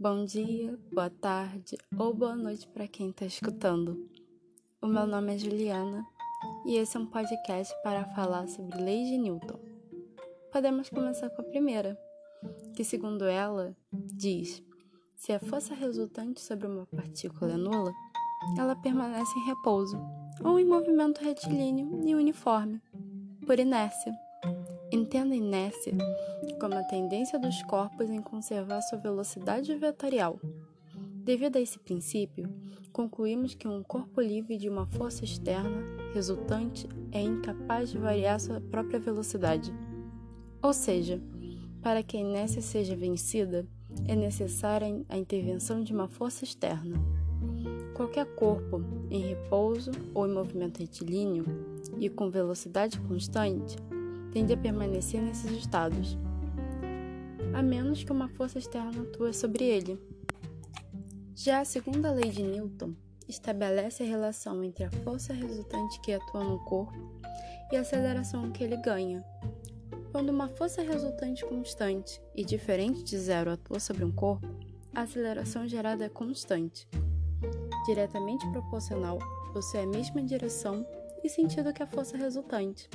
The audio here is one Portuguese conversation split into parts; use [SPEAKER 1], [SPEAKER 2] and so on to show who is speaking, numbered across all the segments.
[SPEAKER 1] Bom dia, boa tarde ou boa noite para quem está escutando. O meu nome é Juliana e esse é um podcast para falar sobre leis de Newton. Podemos começar com a primeira, que, segundo ela, diz: se a força resultante sobre uma partícula é nula, ela permanece em repouso ou em movimento retilíneo e uniforme, por inércia. Inércia como a tendência dos corpos em conservar sua velocidade vetorial. Devido a esse princípio, concluímos que um corpo livre de uma força externa resultante é incapaz de variar sua própria velocidade. Ou seja, para que a inércia seja vencida, é necessária a intervenção de uma força externa. Qualquer corpo em repouso ou em movimento retilíneo e com velocidade constante tende a permanecer nesses estados, a menos que uma força externa atue sobre ele. Já a segunda lei de Newton estabelece a relação entre a força resultante que atua no corpo e a aceleração que ele ganha. Quando uma força resultante constante e diferente de zero atua sobre um corpo, a aceleração gerada é constante, diretamente proporcional, possui a mesma direção e sentido que a força resultante.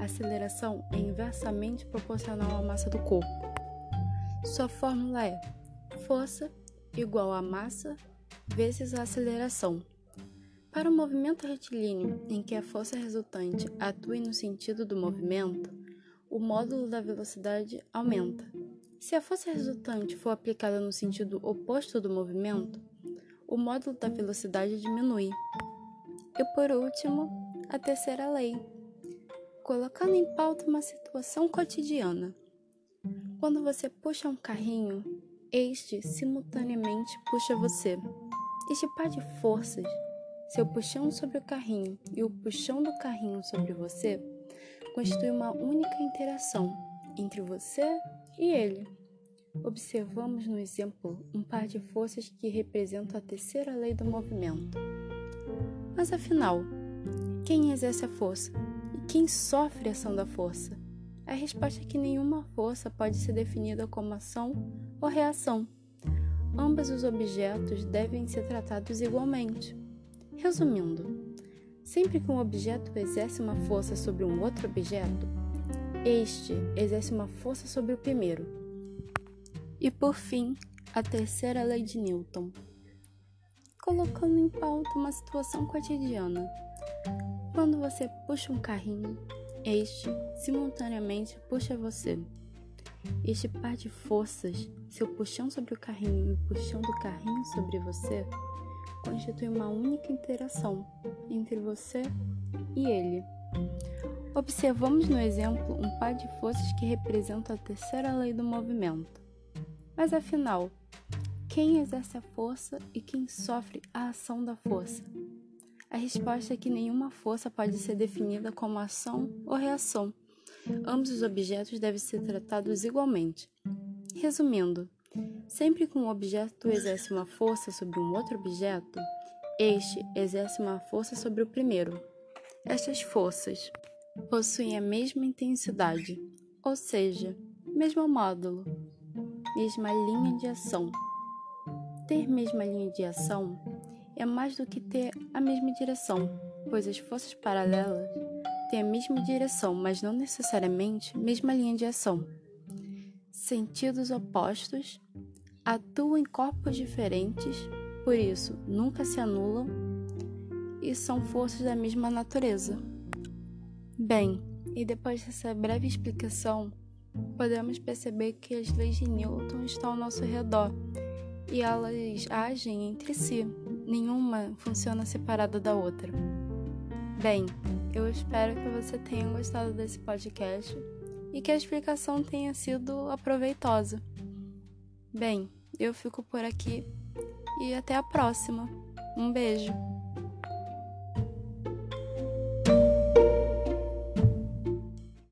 [SPEAKER 1] A aceleração é inversamente proporcional à massa do corpo. Sua fórmula é força igual a massa vezes a aceleração. Para o movimento retilíneo em que a força resultante atue no sentido do movimento, o módulo da velocidade aumenta. Se a força resultante for aplicada no sentido oposto do movimento, o módulo da velocidade diminui. E por último, a terceira lei, colocando em pauta uma situação cotidiana. Quando você puxa um carrinho, este simultaneamente puxa você. Este par de forças, seu puxão sobre o carrinho e o puxão do carrinho sobre você, constitui uma única interação entre você e ele. Observamos no exemplo um par de forças que representam a terceira lei do movimento. Mas afinal, quem exerce a força? Quem sofre a ação da força? A resposta é que nenhuma força pode ser definida como ação ou reação. Ambos os objetos devem ser tratados igualmente. Resumindo, sempre que um objeto exerce uma força sobre um outro objeto, este exerce uma força sobre o primeiro. E por fim, a terceira lei de Newton. Colocando em pauta uma situação cotidiana. Quando você puxa um carrinho, este simultaneamente puxa você. Este par de forças, seu puxão sobre o carrinho e o puxão do carrinho sobre você, constitui uma única interação entre você e ele. Observamos no exemplo um par de forças que representam a terceira lei do movimento. Mas afinal, quem exerce a força e quem sofre a ação da força? A resposta é que nenhuma força pode ser definida como ação ou reação. Ambos os objetos devem ser tratados igualmente. Resumindo, sempre que um objeto exerce uma força sobre um outro objeto, este exerce uma força sobre o primeiro. Estas forças possuem a mesma intensidade, ou seja, mesmo módulo, mesma linha de ação. Ter mesma linha de ação é mais do que ter a mesma direção, pois as forças paralelas têm a mesma direção, mas não necessariamente a mesma linha de ação. Sentidos opostos atuam em corpos diferentes, por isso nunca se anulam e são forças da mesma natureza. Bem, e depois dessa breve explicação, podemos perceber que as leis de Newton estão ao nosso redor e elas agem entre si, nenhuma funciona separada da outra. Bem, eu espero que você tenha gostado desse podcast e que a explicação tenha sido aproveitosa. Bem, eu fico por aqui e até a próxima. Um beijo!